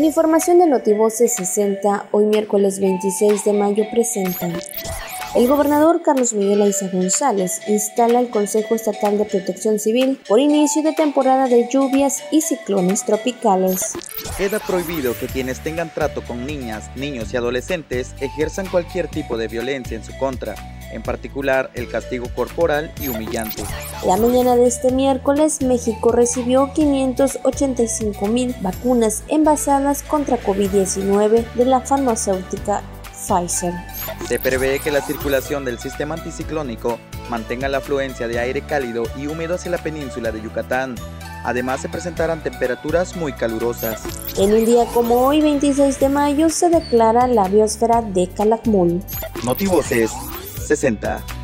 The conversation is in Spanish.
En información de Notivoce 60, hoy miércoles 26 de mayo presentan el gobernador Carlos Miguel Aiza González instala el Consejo Estatal de Protección Civil por inicio de temporada de lluvias y ciclones tropicales. Queda prohibido que quienes tengan trato con niñas, niños y adolescentes ejerzan cualquier tipo de violencia en su contra, en particular el castigo corporal y humillante. La mañana de este miércoles, México recibió 585 mil vacunas envasadas contra COVID-19 de la farmacéutica Pfizer. Se prevé que la circulación del sistema anticiclónico mantenga la afluencia de aire cálido y húmedo hacia la península de Yucatán. Además se presentarán temperaturas muy calurosas. En un día como hoy, 26 de mayo, se declara la biosfera de Calakmul. Notivoces 60.